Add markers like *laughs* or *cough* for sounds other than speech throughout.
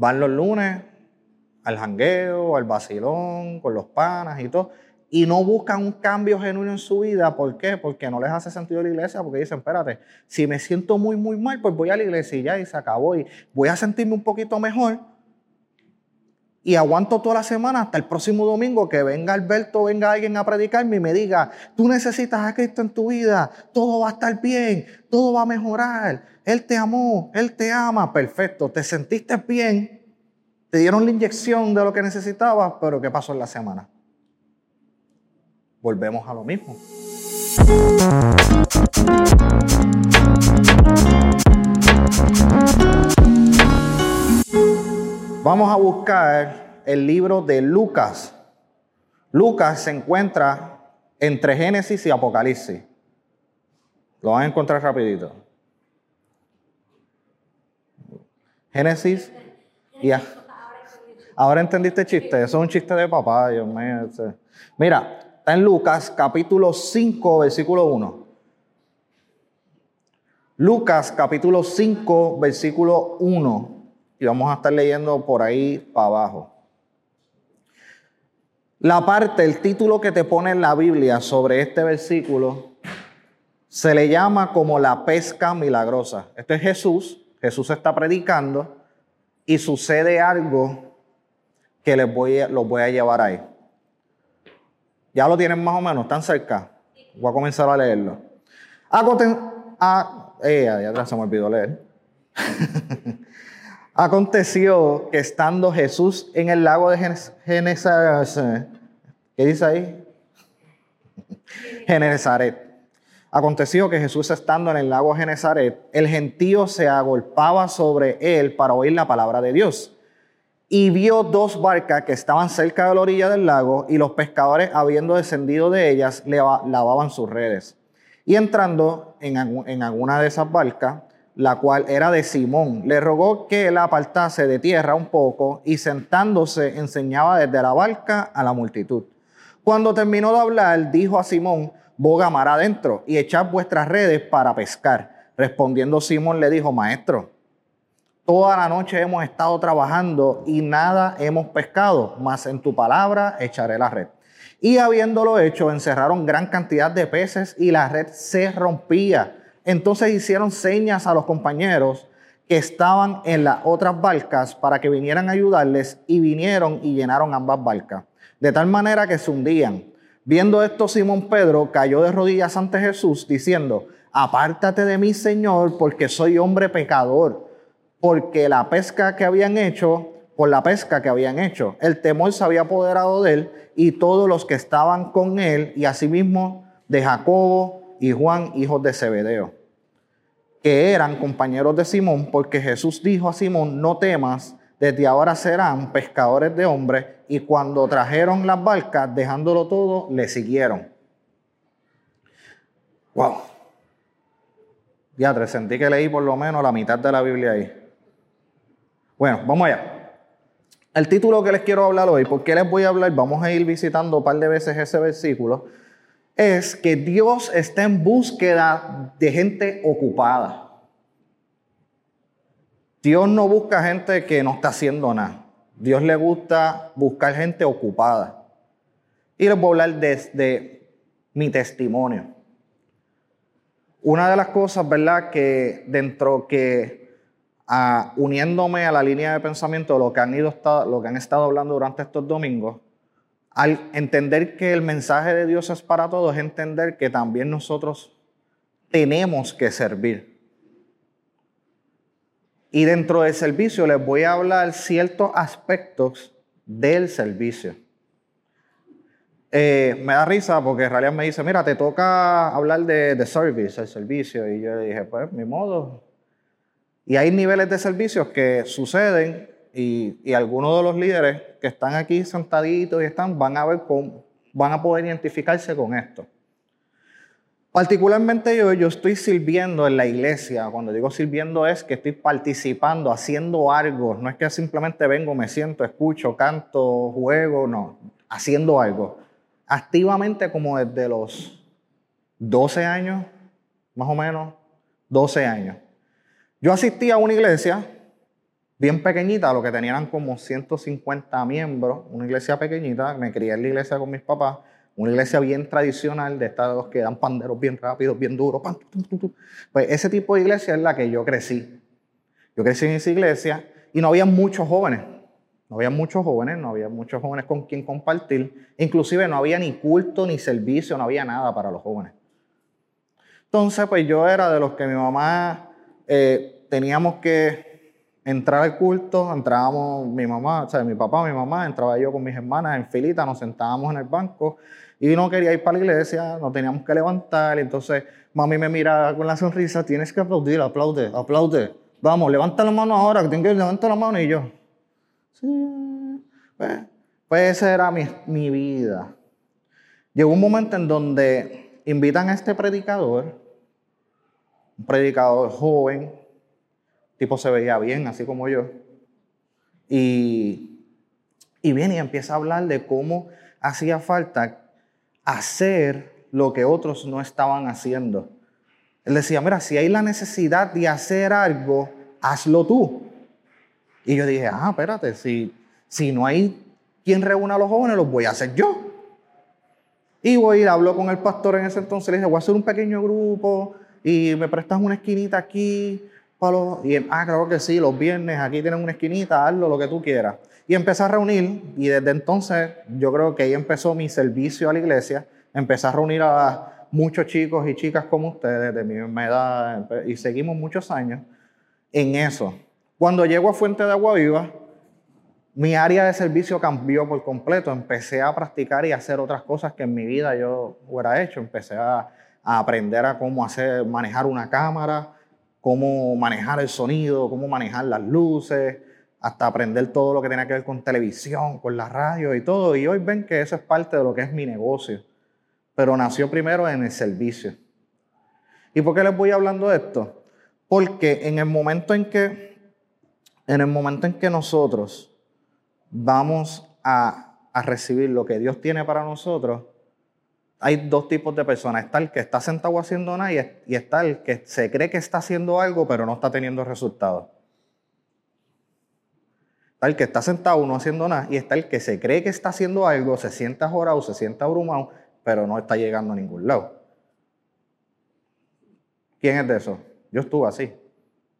Van los lunes al jangueo, al vacilón, con los panas y todo. Y no buscan un cambio genuino en su vida. ¿Por qué? Porque no les hace sentido la iglesia. Porque dicen, espérate, si me siento muy, muy mal, pues voy a la iglesia y ya, y se acabó. Y voy a sentirme un poquito mejor. Y aguanto toda la semana hasta el próximo domingo que venga Alberto, venga alguien a predicarme y me diga, tú necesitas a Cristo en tu vida, todo va a estar bien, todo va a mejorar. Él te amó, Él te ama, perfecto, te sentiste bien, te dieron la inyección de lo que necesitabas, pero ¿qué pasó en la semana? Volvemos a lo mismo. Vamos a buscar el libro de Lucas. Lucas se encuentra entre Génesis y Apocalipsis. Lo van a encontrar rapidito. Génesis y... Ahora entendiste el chiste. Eso es un chiste de papá, Dios mío. Mira, está en Lucas capítulo 5, versículo 1. Lucas capítulo 5, versículo 1. Y vamos a estar leyendo por ahí para abajo. La parte, el título que te pone en la Biblia sobre este versículo, se le llama como la pesca milagrosa. Este es Jesús. Jesús está predicando y sucede algo que les voy los voy a llevar ahí. Ya lo tienen más o menos, están cerca. Voy a comenzar a leerlo. A, eh, atrás se me olvidó leer. *laughs* Aconteció que estando Jesús en el lago de Genesaret, ¿qué dice ahí? Genesaret. Aconteció que Jesús estando en el lago Genesaret, el gentío se agolpaba sobre él para oír la palabra de Dios y vio dos barcas que estaban cerca de la orilla del lago y los pescadores, habiendo descendido de ellas, lavaban sus redes. Y entrando en, en alguna de esas barcas, la cual era de Simón, le rogó que la apartase de tierra un poco y sentándose enseñaba desde la barca a la multitud. Cuando terminó de hablar, dijo a Simón, boga mar adentro y echad vuestras redes para pescar. Respondiendo Simón le dijo, maestro, Toda la noche hemos estado trabajando y nada hemos pescado, mas en tu palabra echaré la red. Y habiéndolo hecho, encerraron gran cantidad de peces y la red se rompía. Entonces hicieron señas a los compañeros que estaban en las otras barcas para que vinieran a ayudarles y vinieron y llenaron ambas barcas. De tal manera que se hundían. Viendo esto, Simón Pedro cayó de rodillas ante Jesús diciendo, apártate de mí, Señor, porque soy hombre pecador porque la pesca que habían hecho, por la pesca que habían hecho, el temor se había apoderado de él y todos los que estaban con él, y asimismo de Jacobo y Juan, hijos de Zebedeo, que eran compañeros de Simón, porque Jesús dijo a Simón, no temas, desde ahora serán pescadores de hombres, y cuando trajeron las barcas, dejándolo todo, le siguieron. Wow. Ya, sentí que leí por lo menos la mitad de la Biblia ahí. Bueno, vamos allá. El título que les quiero hablar hoy, ¿por qué les voy a hablar? Vamos a ir visitando un par de veces ese versículo. Es que Dios está en búsqueda de gente ocupada. Dios no busca gente que no está haciendo nada. Dios le gusta buscar gente ocupada. Y les voy a hablar desde mi testimonio. Una de las cosas, ¿verdad? Que dentro que uniéndome a la línea de pensamiento de lo que han, ido, lo que han estado hablando durante estos domingos, al entender que el mensaje de Dios es para todos, es entender que también nosotros tenemos que servir. Y dentro del servicio les voy a hablar ciertos aspectos del servicio. Eh, me da risa porque en realidad me dice, mira, te toca hablar de, de service, el servicio. Y yo le dije, pues, mi modo, y hay niveles de servicios que suceden y, algunos de los líderes que están aquí sentaditos y están van a ver cómo, van a poder identificarse con esto. Particularmente yo, yo estoy sirviendo en la iglesia. Cuando digo sirviendo es que estoy participando, haciendo algo. No es que simplemente vengo, me siento, escucho, canto, juego, no. Haciendo algo. Activamente como desde los 12 años, más o menos, 12 años. Yo asistí a una iglesia bien pequeñita, lo que tenían como 150 miembros, una iglesia pequeñita, me crié en la iglesia con mis papás, una iglesia bien tradicional, de estas que dan panderos bien rápidos, bien duros. Pues ese tipo de iglesia es la que yo crecí. Yo crecí en esa iglesia y no había muchos jóvenes. No había muchos jóvenes, no había muchos jóvenes con quien compartir. Inclusive no había ni culto, ni servicio, no había nada para los jóvenes. Entonces, pues yo era de los que mi mamá eh, teníamos que entrar al culto, entrábamos mi mamá, o sea, mi papá, mi mamá, entraba yo con mis hermanas en filita, nos sentábamos en el banco y no quería ir para la iglesia, no teníamos que levantar, entonces mami me miraba con la sonrisa, tienes que aplaudir, aplaude, aplaude, vamos, levanta la mano ahora, que tengo que levantar la mano y yo, sí, pues, pues esa era mi, mi vida. Llegó un momento en donde invitan a este predicador, un predicador joven, tipo se veía bien, así como yo, y, y viene y empieza a hablar de cómo hacía falta hacer lo que otros no estaban haciendo. Él decía, mira, si hay la necesidad de hacer algo, hazlo tú. Y yo dije, ah, espérate, si, si no hay quien reúna a los jóvenes, los voy a hacer yo. Y voy y hablo con el pastor en ese entonces, le dije, voy a hacer un pequeño grupo, y me prestas una esquinita aquí. Para los... Y ah, claro que sí, los viernes aquí tienen una esquinita, hazlo lo que tú quieras. Y empecé a reunir y desde entonces yo creo que ahí empezó mi servicio a la iglesia. Empecé a reunir a muchos chicos y chicas como ustedes de mi misma edad y seguimos muchos años en eso. Cuando llego a Fuente de Agua Viva, mi área de servicio cambió por completo. Empecé a practicar y hacer otras cosas que en mi vida yo hubiera hecho. Empecé a a aprender a cómo hacer, manejar una cámara, cómo manejar el sonido, cómo manejar las luces, hasta aprender todo lo que tiene que ver con televisión, con la radio y todo. Y hoy ven que eso es parte de lo que es mi negocio. Pero nació primero en el servicio. ¿Y por qué les voy hablando de esto? Porque en el momento en que, en el momento en que nosotros vamos a, a recibir lo que Dios tiene para nosotros, hay dos tipos de personas. Está el que está sentado haciendo nada y está el que se cree que está haciendo algo pero no está teniendo resultados. Está el que está sentado no haciendo nada y está el que se cree que está haciendo algo, se sienta jorado, se sienta abrumado, pero no está llegando a ningún lado. ¿Quién es de eso? Yo estuve así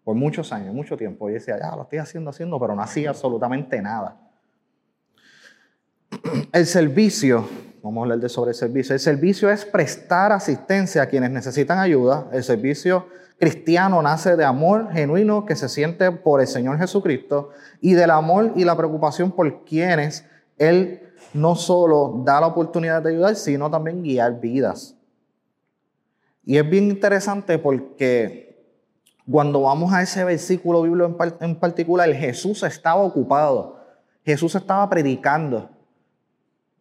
por muchos años, mucho tiempo. Y decía, ya lo estoy haciendo, haciendo, pero no hacía absolutamente nada. *clears throat* El servicio Vamos a hablar de sobre el servicio. El servicio es prestar asistencia a quienes necesitan ayuda. El servicio cristiano nace de amor genuino que se siente por el Señor Jesucristo y del amor y la preocupación por quienes Él no solo da la oportunidad de ayudar, sino también guiar vidas. Y es bien interesante porque cuando vamos a ese versículo bíblico en particular, Jesús estaba ocupado. Jesús estaba predicando.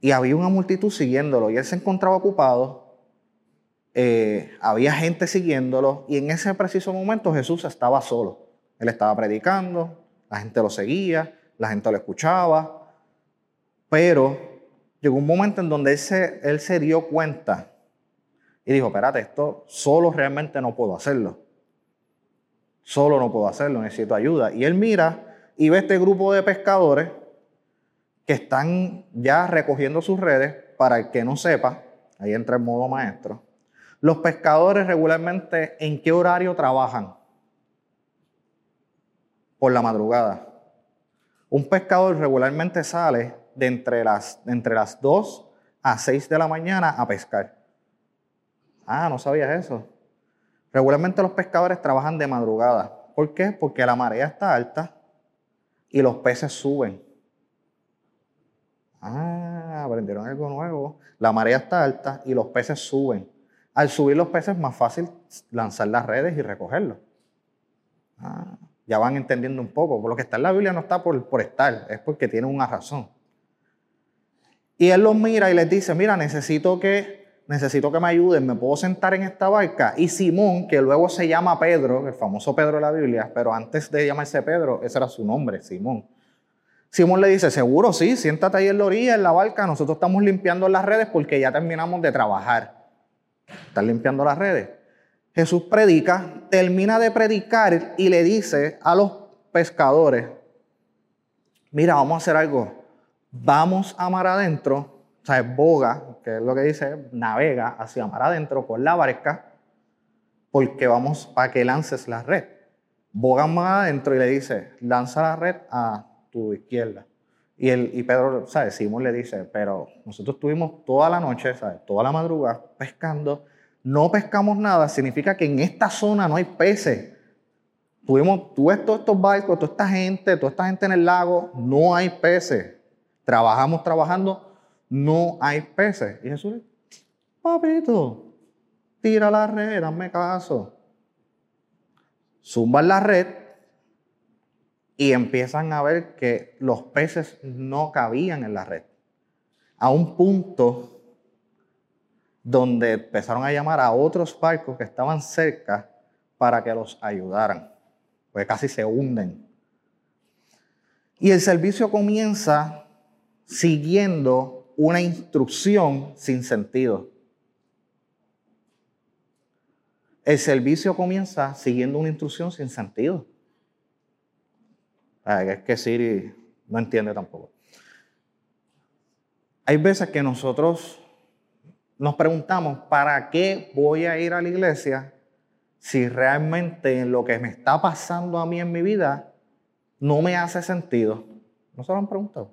Y había una multitud siguiéndolo y él se encontraba ocupado, eh, había gente siguiéndolo y en ese preciso momento Jesús estaba solo. Él estaba predicando, la gente lo seguía, la gente lo escuchaba, pero llegó un momento en donde él se, él se dio cuenta y dijo, espérate, esto solo realmente no puedo hacerlo. Solo no puedo hacerlo, necesito ayuda. Y él mira y ve este grupo de pescadores que están ya recogiendo sus redes. Para el que no sepa, ahí entra el modo maestro. Los pescadores regularmente, ¿en qué horario trabajan? Por la madrugada. Un pescador regularmente sale de entre las, entre las 2 a 6 de la mañana a pescar. Ah, no sabías eso. Regularmente los pescadores trabajan de madrugada. ¿Por qué? Porque la marea está alta y los peces suben. Ah, aprendieron algo nuevo. La marea está alta y los peces suben. Al subir los peces es más fácil lanzar las redes y recogerlos. Ah, ya van entendiendo un poco. Por lo que está en la Biblia no está por, por estar, es porque tiene una razón. Y él los mira y les dice, mira, necesito que, necesito que me ayuden, me puedo sentar en esta barca. Y Simón, que luego se llama Pedro, el famoso Pedro de la Biblia, pero antes de llamarse Pedro, ese era su nombre, Simón Simón le dice, seguro, sí, siéntate ahí en la orilla, en la barca, nosotros estamos limpiando las redes porque ya terminamos de trabajar. Están limpiando las redes. Jesús predica, termina de predicar y le dice a los pescadores, mira, vamos a hacer algo, vamos a mar adentro, o sea, boga, que es lo que dice, navega hacia mar adentro con la barca, porque vamos para que lances la red. Boga más adentro y le dice, lanza la red a tu izquierda. Y, el, y Pedro, ¿sabes? Simón le dice, pero nosotros estuvimos toda la noche, ¿sabes? Toda la madrugada pescando, no pescamos nada, significa que en esta zona no hay peces. Tuvimos, tú todos estos barcos, toda esta gente, toda esta gente en el lago, no hay peces. Trabajamos trabajando, no hay peces. Y Jesús dice, papito, tira la red, dame caso. Zumban la red y empiezan a ver que los peces no cabían en la red. A un punto donde empezaron a llamar a otros barcos que estaban cerca para que los ayudaran, pues casi se hunden. Y el servicio comienza siguiendo una instrucción sin sentido. El servicio comienza siguiendo una instrucción sin sentido. Es que Siri no entiende tampoco. Hay veces que nosotros nos preguntamos, ¿para qué voy a ir a la iglesia si realmente lo que me está pasando a mí en mi vida no me hace sentido? ¿No se lo han preguntado?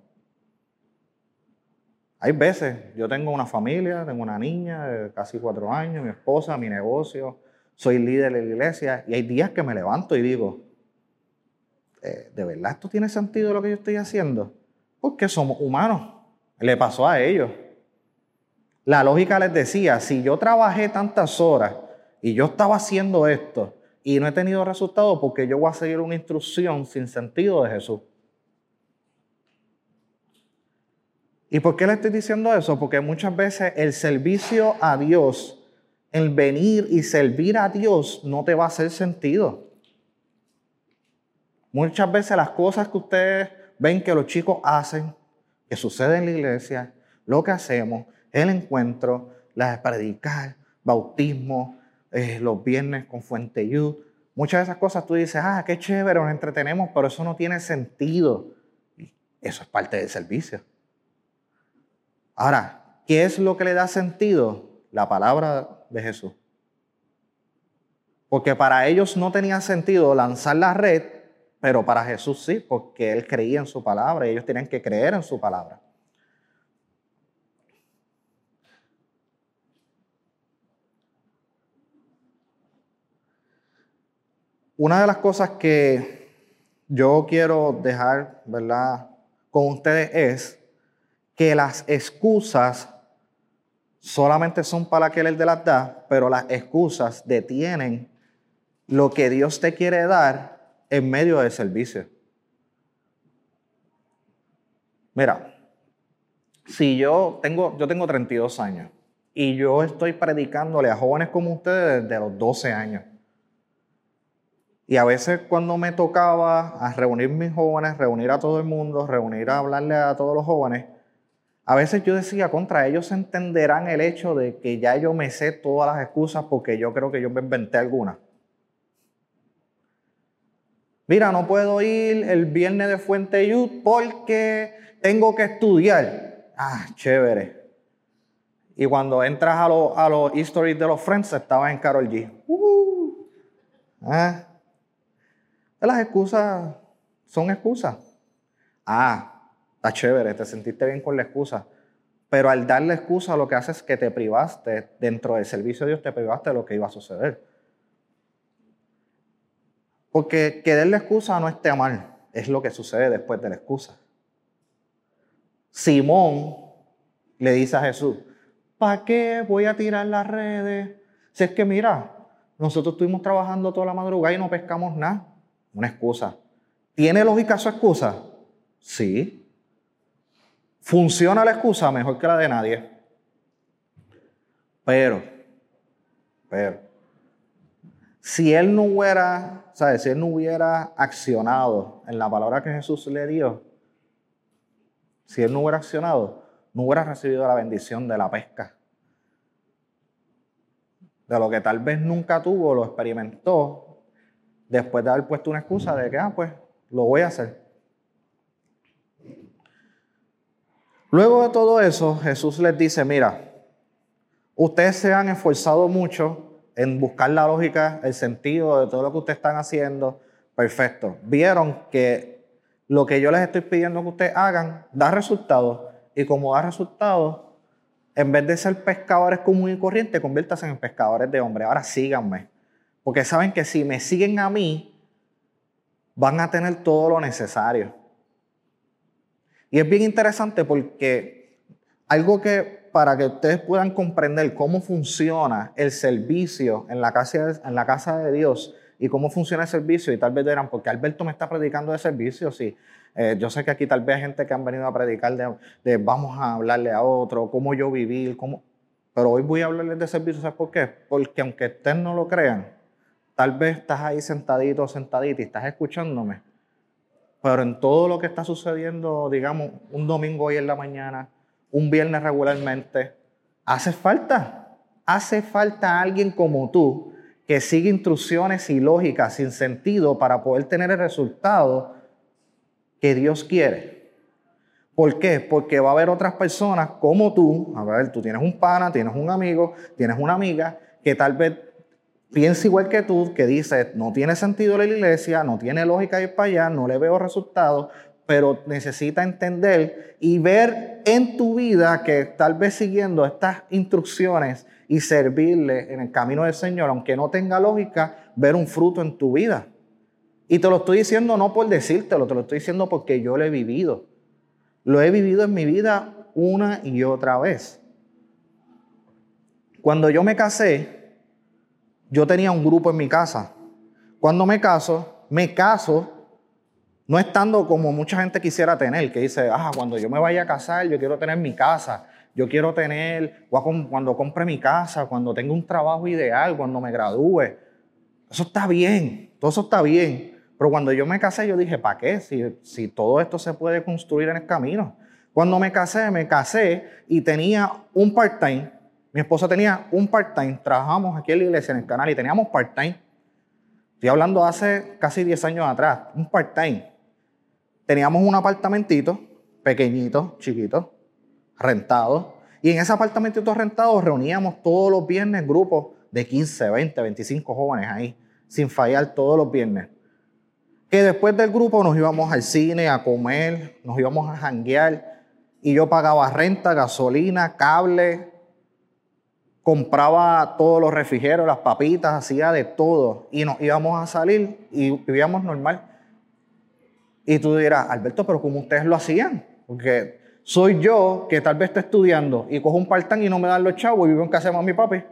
Hay veces, yo tengo una familia, tengo una niña de casi cuatro años, mi esposa, mi negocio, soy líder de la iglesia y hay días que me levanto y digo, eh, ¿de verdad esto tiene sentido lo que yo estoy haciendo? Porque somos humanos. Le pasó a ellos. La lógica les decía, si yo trabajé tantas horas y yo estaba haciendo esto y no he tenido resultado, porque yo voy a seguir una instrucción sin sentido de Jesús. ¿Y por qué le estoy diciendo eso? Porque muchas veces el servicio a Dios el venir y servir a Dios no te va a hacer sentido. Muchas veces las cosas que ustedes ven que los chicos hacen, que sucede en la iglesia, lo que hacemos, el encuentro, las predicar, bautismo, eh, los viernes con Fuente Youth, muchas de esas cosas tú dices, ah, qué chévere, nos entretenemos, pero eso no tiene sentido. Eso es parte del servicio. Ahora, ¿qué es lo que le da sentido? La palabra de Jesús. Porque para ellos no tenía sentido lanzar la red, pero para Jesús sí, porque él creía en su palabra y ellos tenían que creer en su palabra. Una de las cosas que yo quiero dejar, ¿verdad?, con ustedes es que las excusas solamente son para que Él las da, pero las excusas detienen lo que Dios te quiere dar en medio del servicio. Mira, si yo tengo, yo tengo 32 años y yo estoy predicándole a jóvenes como ustedes desde los 12 años. Y a veces cuando me tocaba a reunir mis jóvenes, reunir a todo el mundo, reunir a hablarle a todos los jóvenes, a veces yo decía, contra ellos entenderán el hecho de que ya yo me sé todas las excusas porque yo creo que yo me inventé alguna. Mira, no puedo ir el viernes de Fuente Youth porque tengo que estudiar. Ah, chévere. Y cuando entras a los a los histories de los friends, estaba en Carol G. Uh, ah. Las excusas son excusas. Ah, Está chévere, te sentiste bien con la excusa. Pero al darle excusa lo que hace es que te privaste, dentro del servicio de Dios te privaste de lo que iba a suceder. Porque que la excusa no esté mal, es lo que sucede después de la excusa. Simón le dice a Jesús, ¿para qué voy a tirar las redes? Si es que mira, nosotros estuvimos trabajando toda la madrugada y no pescamos nada. Una excusa. ¿Tiene lógica su excusa? Sí. Funciona la excusa mejor que la de nadie. Pero, pero, si él no hubiera, ¿sabes? Si él no hubiera accionado en la palabra que Jesús le dio, si él no hubiera accionado, no hubiera recibido la bendición de la pesca. De lo que tal vez nunca tuvo, lo experimentó después de haber puesto una excusa de que, ah, pues, lo voy a hacer. Luego de todo eso, Jesús les dice, mira, ustedes se han esforzado mucho en buscar la lógica, el sentido de todo lo que ustedes están haciendo. Perfecto. Vieron que lo que yo les estoy pidiendo que ustedes hagan da resultados. Y como da resultados, en vez de ser pescadores común y corriente, conviértanse en pescadores de hombres. Ahora síganme. Porque saben que si me siguen a mí, van a tener todo lo necesario. Y es bien interesante porque algo que para que ustedes puedan comprender cómo funciona el servicio en la casa, en la casa de Dios y cómo funciona el servicio, y tal vez dirán, porque Alberto me está predicando de servicio, sí. Eh, yo sé que aquí tal vez hay gente que han venido a predicar de, de, vamos a hablarle a otro, cómo yo vivir, cómo... Pero hoy voy a hablarles de servicio, ¿sabes por qué? Porque aunque ustedes no lo crean, tal vez estás ahí sentadito, sentadito y estás escuchándome, pero en todo lo que está sucediendo, digamos, un domingo hoy en la mañana, un viernes regularmente, hace falta, hace falta alguien como tú que siga instrucciones y lógicas sin sentido para poder tener el resultado que Dios quiere. ¿Por qué? Porque va a haber otras personas como tú, a ver, tú tienes un pana, tienes un amigo, tienes una amiga que tal vez piensa igual que tú, que dice, no tiene sentido la iglesia, no tiene lógica ir para allá, no le veo resultados, pero necesita entender y ver en tu vida que tal vez siguiendo estas instrucciones y servirle en el camino del Señor, aunque no tenga lógica, ver un fruto en tu vida. Y te lo estoy diciendo no por decírtelo, te lo estoy diciendo porque yo lo he vivido. Lo he vivido en mi vida una y otra vez. Cuando yo me casé, yo tenía un grupo en mi casa. Cuando me caso, me caso no estando como mucha gente quisiera tener, que dice, ah, cuando yo me vaya a casar, yo quiero tener mi casa, yo quiero tener, cuando compre mi casa, cuando tenga un trabajo ideal, cuando me gradúe. Eso está bien, todo eso está bien. Pero cuando yo me casé, yo dije, ¿para qué? Si, si todo esto se puede construir en el camino. Cuando me casé, me casé y tenía un part-time. Mi esposa tenía un part-time. Trabajamos aquí en la iglesia, en el canal, y teníamos part-time. Estoy hablando hace casi 10 años atrás, un part-time. Teníamos un apartamentito, pequeñito, chiquito, rentado. Y en ese apartamentito rentado reuníamos todos los viernes grupos de 15, 20, 25 jóvenes ahí, sin fallar todos los viernes que después del grupo nos íbamos al cine a comer, nos íbamos a janguear y yo pagaba renta, gasolina, cable, compraba todos los refrigerios, las papitas, hacía de todo y nos íbamos a salir y vivíamos normal. Y tú dirás, Alberto, pero ¿cómo ustedes lo hacían? Porque soy yo que tal vez esté estudiando y cojo un partán y no me dan los chavos y vivo en casa de mami y papi.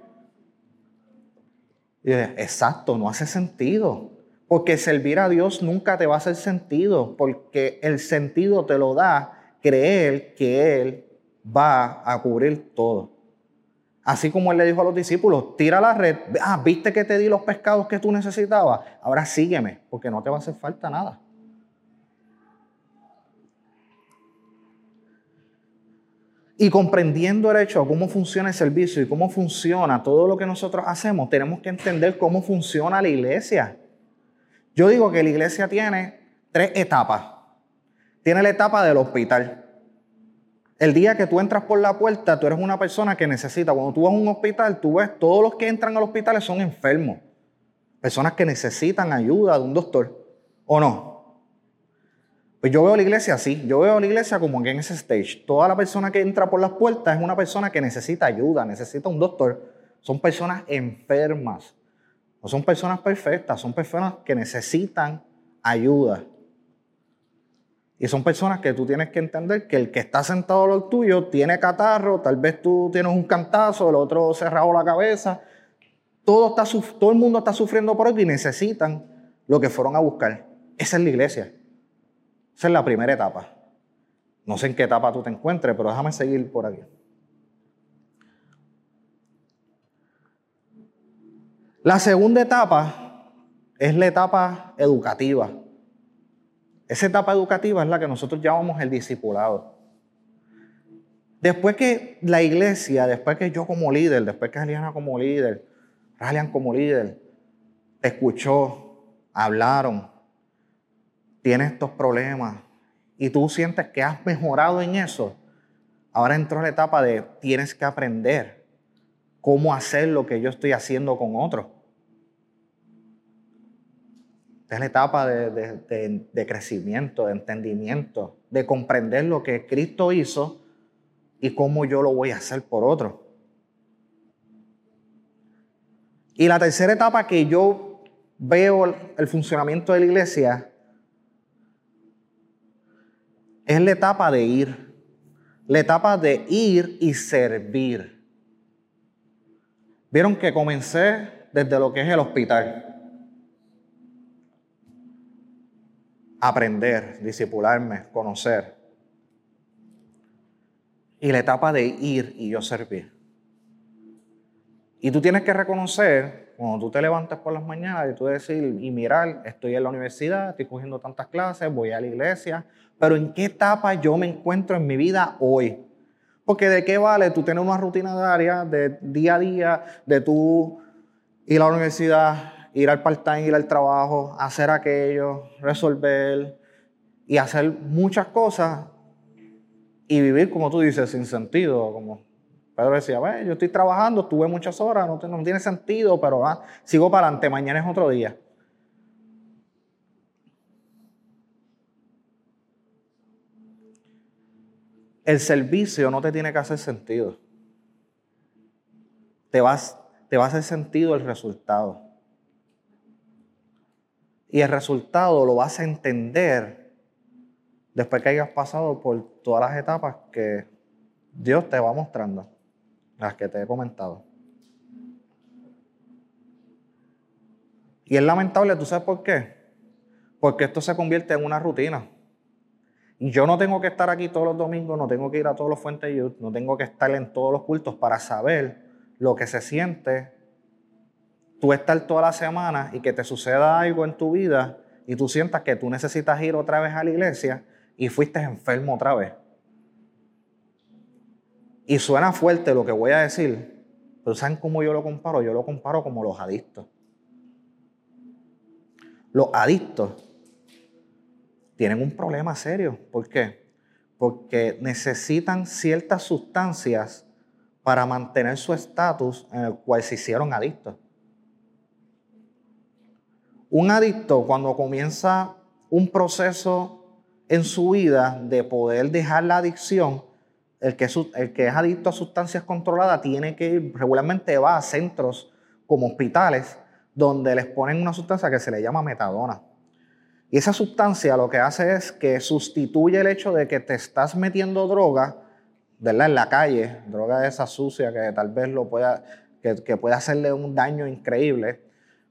Y dije, exacto, no hace sentido. Porque servir a Dios nunca te va a hacer sentido, porque el sentido te lo da creer que Él va a cubrir todo. Así como Él le dijo a los discípulos, tira la red, ah, viste que te di los pescados que tú necesitabas, ahora sígueme, porque no te va a hacer falta nada. Y comprendiendo el hecho de cómo funciona el servicio y cómo funciona todo lo que nosotros hacemos, tenemos que entender cómo funciona la iglesia. Yo digo que la iglesia tiene tres etapas. Tiene la etapa del hospital. El día que tú entras por la puerta, tú eres una persona que necesita. Cuando tú vas a un hospital, tú ves todos los que entran al hospital son enfermos. Personas que necesitan ayuda de un doctor. ¿O no? Pues yo veo la iglesia así. Yo veo la iglesia como que en ese stage. Toda la persona que entra por las puertas es una persona que necesita ayuda, necesita un doctor. Son personas enfermas. No son personas perfectas, son personas que necesitan ayuda. Y son personas que tú tienes que entender que el que está sentado al tuyo tiene catarro, tal vez tú tienes un cantazo, el otro cerrado la cabeza. Todo, está, todo el mundo está sufriendo por eso y necesitan lo que fueron a buscar. Esa es la iglesia. Esa es la primera etapa. No sé en qué etapa tú te encuentres, pero déjame seguir por aquí. La segunda etapa es la etapa educativa. Esa etapa educativa es la que nosotros llamamos el discipulado. Después que la iglesia, después que yo como líder, después que Eliana como líder, Ralian como líder, escuchó, hablaron, tienes estos problemas y tú sientes que has mejorado en eso, Ahora entró la etapa de tienes que aprender cómo hacer lo que yo estoy haciendo con otros. Es la etapa de, de, crecimiento, de entendimiento, de comprender lo que Cristo hizo y cómo yo lo voy a hacer por otro. Y la tercera etapa que yo veo el funcionamiento de la iglesia es la etapa de ir. La etapa de ir y servir. Vieron que comencé desde lo que es el hospital. Aprender, disipularme, conocer. Y la etapa de ir y yo servir. Y tú tienes que reconocer, cuando tú te levantas por las mañanas y tú decir, y mirar, estoy en la universidad, estoy cogiendo tantas clases, voy a la iglesia, pero ¿en qué etapa yo me encuentro en mi vida hoy? Porque de qué vale tú tener una rutina diaria, de día a día, de tú ir a la universidad, ir al part-time, ir al trabajo, hacer aquello, resolver y hacer muchas cosas y vivir, como tú dices, sin sentido, como Pedro decía, yo estoy trabajando, estuve muchas horas, no, no tiene sentido, pero ah, sigo para adelante, mañana es otro día. El servicio no te tiene que hacer sentido. Te, vas, te va a hacer sentido el resultado. Y el resultado lo vas a entender después que hayas pasado por todas las etapas que Dios te va mostrando las que te he comentado. Y es lamentable, ¿tú sabes por qué? Porque esto se convierte en una rutina. Y yo no tengo que estar aquí todos los domingos, no tengo que ir a todos los fuentes youth, no tengo que estar en todos los cultos para saber lo que se siente tú estar toda la semana y que te suceda algo en tu vida y tú sientas que tú necesitas ir otra vez a la iglesia y fuiste enfermo otra vez. Y suena fuerte lo que voy a decir, pero ¿saben cómo yo lo comparo? Yo lo comparo como los adictos. Los adictos tienen un problema serio. ¿Por qué? Porque necesitan ciertas sustancias para mantener su estatus en el cual se hicieron adictos. Un adicto cuando comienza un proceso en su vida de poder dejar la adicción, el que, es, adicto a sustancias controladas tiene que ir, regularmente va a centros como hospitales donde les ponen una sustancia que se le llama metadona. Y esa sustancia lo que hace es que sustituye el hecho de que te estás metiendo droga, ¿verdad? En la calle, droga de esa sucia que tal vez lo pueda, que, que puede hacerle un daño increíble.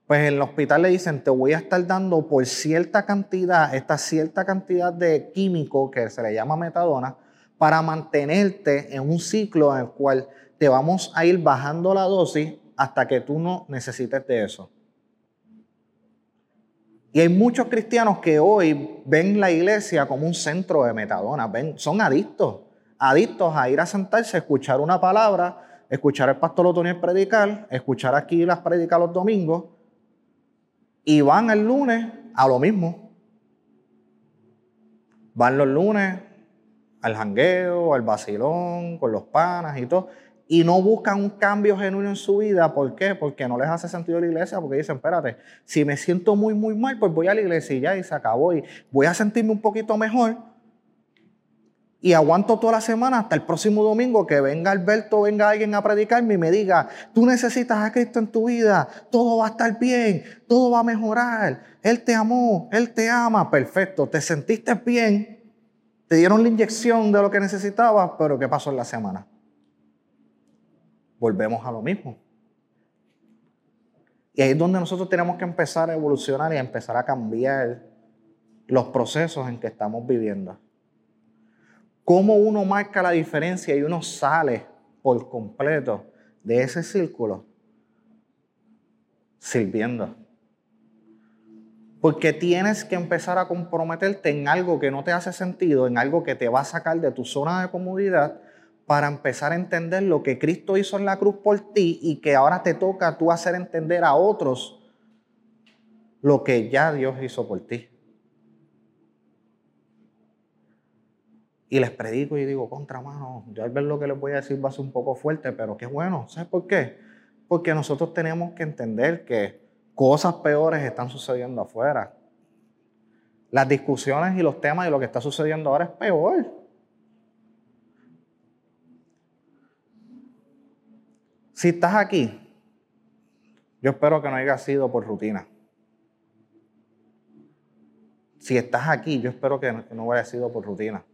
Pues en el hospital le dicen, te voy a estar dando por cierta cantidad, esta cierta cantidad de químico que se le llama metadona, para mantenerte en un ciclo en el cual te vamos a ir bajando la dosis hasta que tú no necesites de eso. Y hay muchos cristianos que hoy ven la iglesia como un centro de metadona, ven, son adictos, adictos a ir a sentarse, a escuchar una palabra, escuchar al pastor Otoniel predicar, escuchar aquí las predicas los domingos, y van el lunes a lo mismo. Van los lunes al jangueo, al vacilón, con los panas y todo, y no buscan un cambio genuino en su vida. ¿Por qué? Porque no les hace sentido la iglesia, porque dicen, espérate, si me siento muy, muy mal, pues voy a la iglesia y ya, se acabó, y voy a sentirme un poquito mejor. Y aguanto toda la semana hasta el próximo domingo que venga Alberto, venga alguien a predicarme y me diga, tú necesitas a Cristo en tu vida, todo va a estar bien, todo va a mejorar, Él te amó, Él te ama, perfecto, te sentiste bien, te dieron la inyección de lo que necesitabas, pero ¿qué pasó en la semana? Volvemos a lo mismo. Y ahí es donde nosotros tenemos que empezar a evolucionar y a empezar a cambiar los procesos en que estamos viviendo. Cómo uno marca la diferencia y uno sale por completo de ese círculo sirviendo. Porque tienes que empezar a comprometerte en algo que no te hace sentido, en algo que te va a sacar de tu zona de comodidad para empezar a entender lo que Cristo hizo en la cruz por ti y que ahora te toca tú hacer entender a otros lo que ya Dios hizo por ti. y les predico y digo, contra mano, yo al ver lo que les voy a decir va a ser un poco fuerte, pero qué bueno. ¿Sabes por qué? Porque nosotros tenemos que entender que cosas peores están sucediendo afuera. Las discusiones y los temas y lo que está sucediendo ahora es peor. Si estás aquí, yo espero que no haya sido por rutina. Si estás aquí, yo espero que no haya sido por rutina.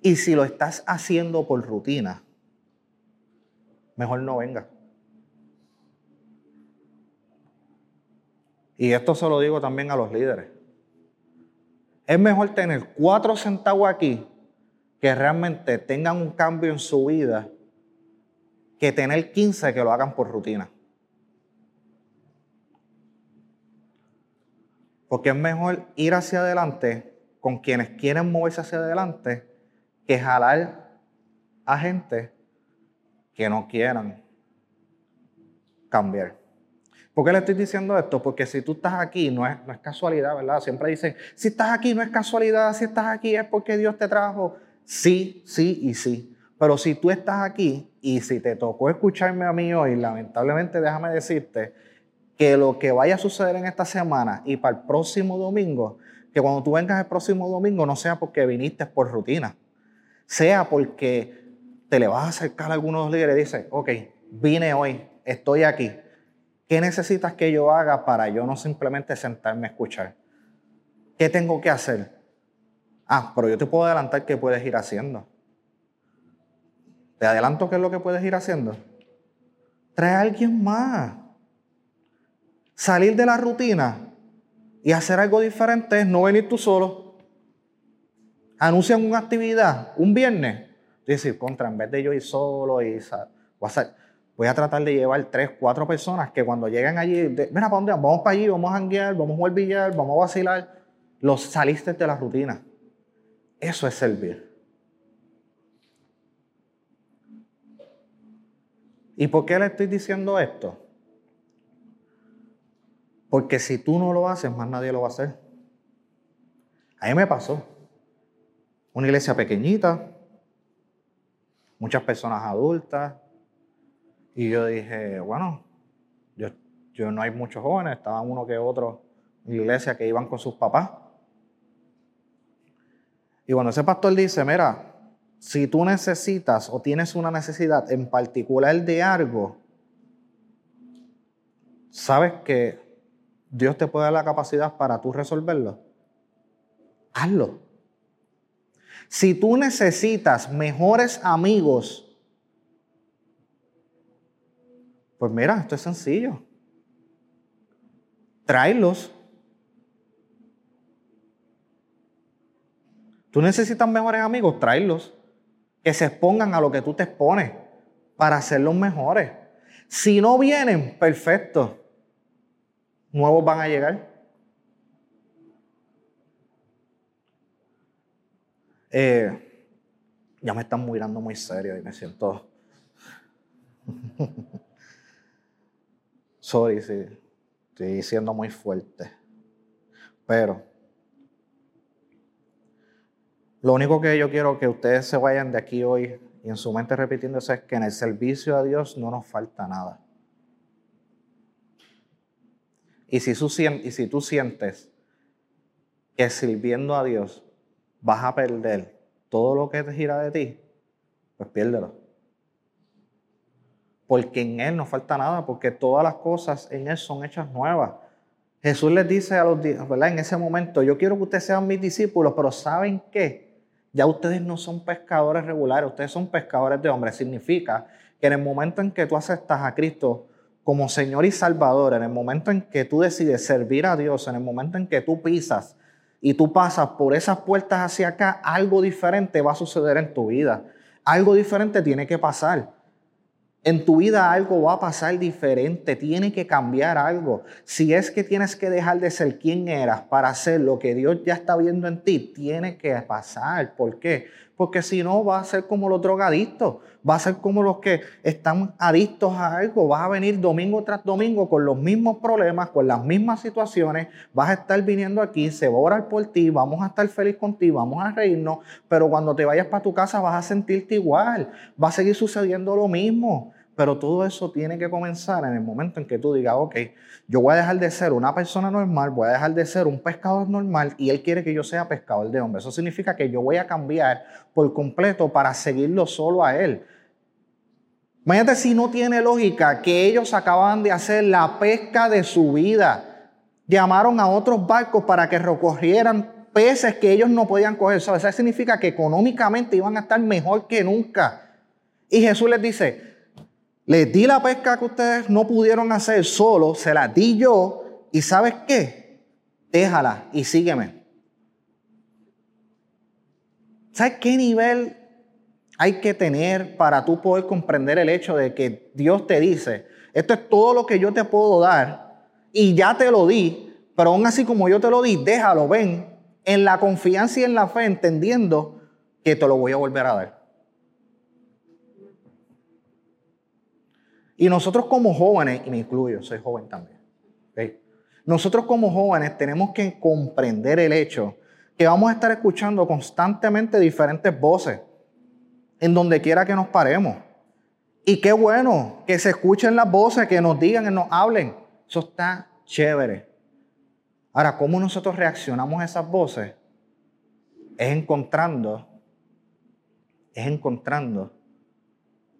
Y si lo estás haciendo por rutina, mejor no venga. Y esto se lo digo también a los líderes. Es mejor tener cuatro centavos aquí que realmente tengan un cambio en su vida que tener 15 que lo hagan por rutina. Porque es mejor ir hacia adelante con quienes quieren moverse hacia adelante que jalar a gente que no quieran cambiar. ¿Por qué le estoy diciendo esto? Porque si tú estás aquí, no es, no es casualidad, ¿verdad? Siempre dicen, si estás aquí no es casualidad, si estás aquí es porque Dios te trajo. Sí, sí y sí. Pero si tú estás aquí y si te tocó escucharme a mí hoy, lamentablemente déjame decirte que lo que vaya a suceder en esta semana y para el próximo domingo, que cuando tú vengas el próximo domingo no sea porque viniste por rutina sea porque te le vas a acercar a algunos líderes y dices, ok, vine hoy, estoy aquí. ¿Qué necesitas que yo haga para yo no simplemente sentarme a escuchar? ¿Qué tengo que hacer? Ah, pero yo te puedo adelantar qué puedes ir haciendo. Te adelanto qué es lo que puedes ir haciendo. Trae a alguien más. Salir de la rutina y hacer algo diferente es no venir tú solo anuncian una actividad un viernes, decir, contra, en vez de yo ir solo y voy a, tratar de llevar tres, cuatro personas que cuando lleguen allí, mira, ¿para dónde? Vamos para allí, vamos a janguear, vamos a jugar billar, vamos a vacilar. Los saliste de la rutina. Eso es servir. ¿Y por qué le estoy diciendo esto? Porque si tú no lo haces, más nadie lo va a hacer. A mí me pasó. Una iglesia pequeñita, muchas personas adultas. Y yo dije, bueno, yo, yo no hay muchos jóvenes, estaban uno que otro en la iglesia que iban con sus papás. Y cuando ese pastor dice, mira, si tú necesitas o tienes una necesidad en particular de algo, sabes que Dios te puede dar la capacidad para tú resolverlo. Hazlo. Si tú necesitas mejores amigos, pues mira, esto es sencillo. Tráelos. Tú necesitas mejores amigos, tráelos. Que se expongan a lo que tú te expones para hacerlos mejores. Si no vienen, perfecto. Nuevos van a llegar. Eh, ya me están mirando muy serio y me siento. *laughs* Sorry, sí, estoy siendo muy fuerte. Pero lo único que yo quiero que ustedes se vayan de aquí hoy y en su mente repitiéndose es que en el servicio a Dios no nos falta nada. Y si, y si tú sientes que sirviendo a Dios vas a perder todo lo que te gira de ti, pues piérdelo. Porque en Él no falta nada, porque todas las cosas en Él son hechas nuevas. Jesús les dice a los, ¿verdad? En ese momento, yo quiero que ustedes sean mis discípulos, pero ¿saben qué? Ya ustedes no son pescadores regulares, ustedes son pescadores de hombres. Significa que en el momento en que tú aceptas a Cristo como Señor y Salvador, en el momento en que tú decides servir a Dios, en el momento en que tú pisas y tú pasas por esas puertas hacia acá, algo diferente va a suceder en tu vida. Algo diferente tiene que pasar. En tu vida algo va a pasar diferente, tiene que cambiar algo. Si es que tienes que dejar de ser quien eras para hacer lo que Dios ya está viendo en ti, tiene que pasar. ¿Por qué? Porque si no va a ser como los drogadictos, va a ser como los que están adictos a algo, vas a venir domingo tras domingo con los mismos problemas, con las mismas situaciones, vas a estar viniendo aquí, se va a orar por ti, vamos a estar feliz contigo, vamos a reírnos, pero cuando te vayas para tu casa vas a sentirte igual, va a seguir sucediendo lo mismo. Pero todo eso tiene que comenzar en el momento en que tú digas, ok, yo voy a dejar de ser una persona normal, voy a dejar de ser un pescador normal y él quiere que yo sea pescador de hombres. Eso significa que yo voy a cambiar por completo para seguirlo solo a él. Imagínate si no tiene lógica que ellos acaban de hacer la pesca de su vida. Llamaron a otros barcos para que recogieran peces que ellos no podían coger. Eso significa que económicamente iban a estar mejor que nunca. Y Jesús les dice, les di la pesca que ustedes no pudieron hacer solo, se la di yo y ¿sabes qué? Déjala y sígueme. ¿Sabes qué nivel hay que tener para tú poder comprender el hecho de que Dios te dice, esto es todo lo que yo te puedo dar y ya te lo di, pero aún así como yo te lo di, déjalo, ven, en la confianza y en la fe, entendiendo que te lo voy a volver a dar. Y nosotros como jóvenes, y me incluyo, soy joven también, nosotros como jóvenes tenemos que comprender el hecho que vamos a estar escuchando constantemente diferentes voces en donde quiera que nos paremos. Y qué bueno que se escuchen las voces, que nos digan, que nos hablen. Eso está chévere. Ahora, ¿cómo nosotros reaccionamos a esas voces? Es encontrando, es encontrando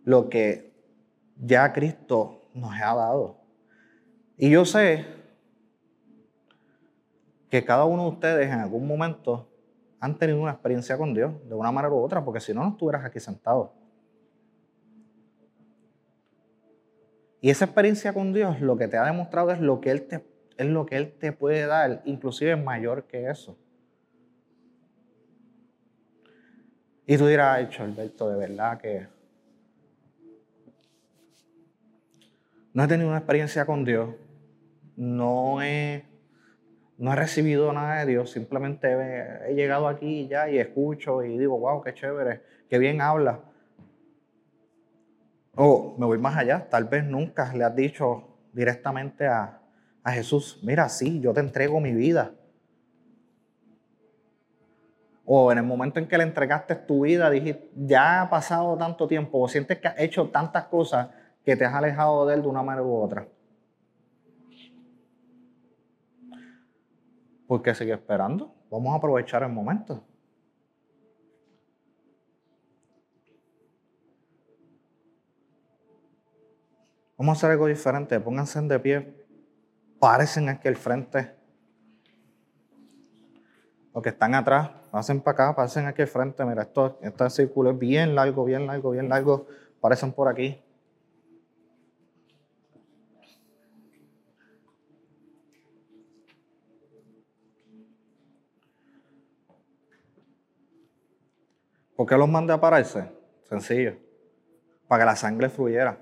lo que ya Cristo nos ha dado. Y yo sé que cada uno de ustedes en algún momento han tenido una experiencia con Dios, de una manera u otra, porque si no, no estuvieras aquí sentado. Y esa experiencia con Dios lo que te ha demostrado es lo que Él te, es lo que Él te puede dar, inclusive mayor que eso. Y tú dirás, hecho Alberto, de verdad que no he tenido una experiencia con Dios, no he, no recibido nada de Dios, simplemente he, llegado aquí ya y escucho y digo, wow, qué chévere, qué bien habla. O me voy más allá, tal vez nunca le has dicho directamente a, a Jesús, mira, sí, yo te entrego mi vida. O en el momento en que le entregaste tu vida, dijiste, ya ha pasado tanto tiempo, o sientes que has hecho tantas cosas que te has alejado de Él de una manera u otra. ¿Por qué sigue esperando? Vamos a aprovechar el momento. Vamos a hacer algo diferente. Pónganse de pie. Parecen aquí al frente. Los que están atrás, pasen para acá, pasen aquí al frente. Mira, esto, este círculo es bien largo, bien largo, bien largo. Parecen por aquí. ¿Por qué los mandé a pararse? Sencillo. Para que la sangre fluyera.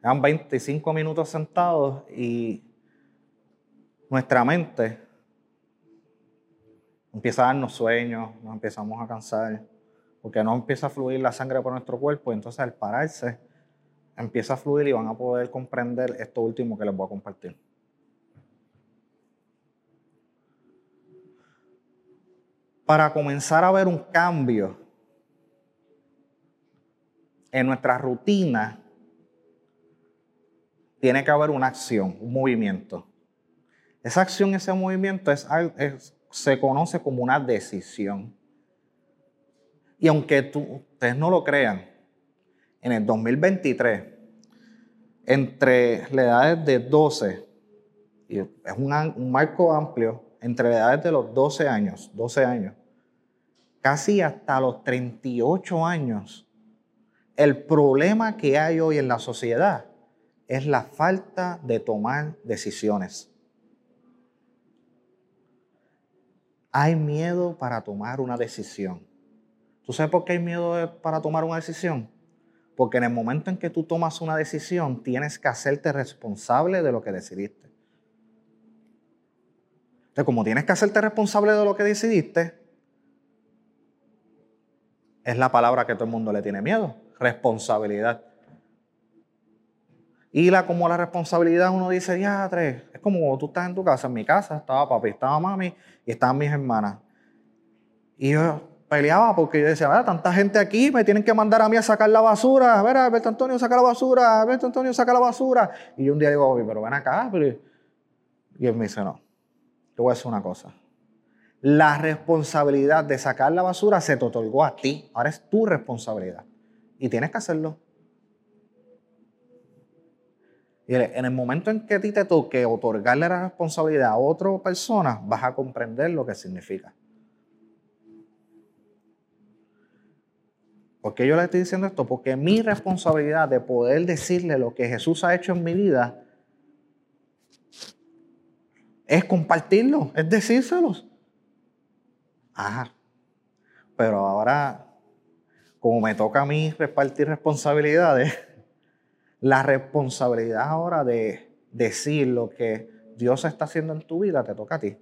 Eran 25 minutos sentados y nuestra mente empieza a darnos sueños, nos empezamos a cansar, porque no empieza a fluir la sangre por nuestro cuerpo. Entonces, al pararse, empieza a fluir y van a poder comprender esto último que les voy a compartir. Para comenzar a ver un cambio en nuestra rutina, tiene que haber una acción, un movimiento. Esa acción, ese movimiento es, se conoce como una decisión. Y aunque tú, ustedes no lo crean, en el 2023, entre las edades de 12, y es un, un marco amplio, entre las edades de los 12 años, 12 años, casi hasta los 38 años, el problema que hay hoy en la sociedad es la falta de tomar decisiones. Hay miedo para tomar una decisión. ¿Tú sabes por qué hay miedo para tomar una decisión? Porque en el momento en que tú tomas una decisión, tienes que hacerte responsable de lo que decidiste. Entonces, como tienes que hacerte responsable de lo que decidiste, es la palabra que todo el mundo le tiene miedo, responsabilidad. Y la, como la responsabilidad uno dice, ya, tres, es como tú estás en tu casa, en mi casa estaba papi, estaba mami y estaban mis hermanas. Y yo peleaba porque yo decía, ah, tanta gente aquí, me tienen que mandar a mí a sacar la basura. A ver, Antonio, saca la basura. Alberto Antonio, saca la basura. Y yo un día digo, pero ven acá. Y él me dice, no, te voy a decir una cosa. La responsabilidad de sacar la basura se te otorgó a ti. Ahora es tu responsabilidad. Y tienes que hacerlo. Y en el momento en que a ti te toque otorgarle la responsabilidad a otra persona, vas a comprender lo que significa. ¿Por qué yo le estoy diciendo esto? Porque mi responsabilidad de poder decirle lo que Jesús ha hecho en mi vida es compartirlo, es decírselos. Ajá. Pero ahora, como me toca a mí repartir responsabilidades, *laughs* la responsabilidad ahora de decir lo que Dios está haciendo en tu vida te toca a ti.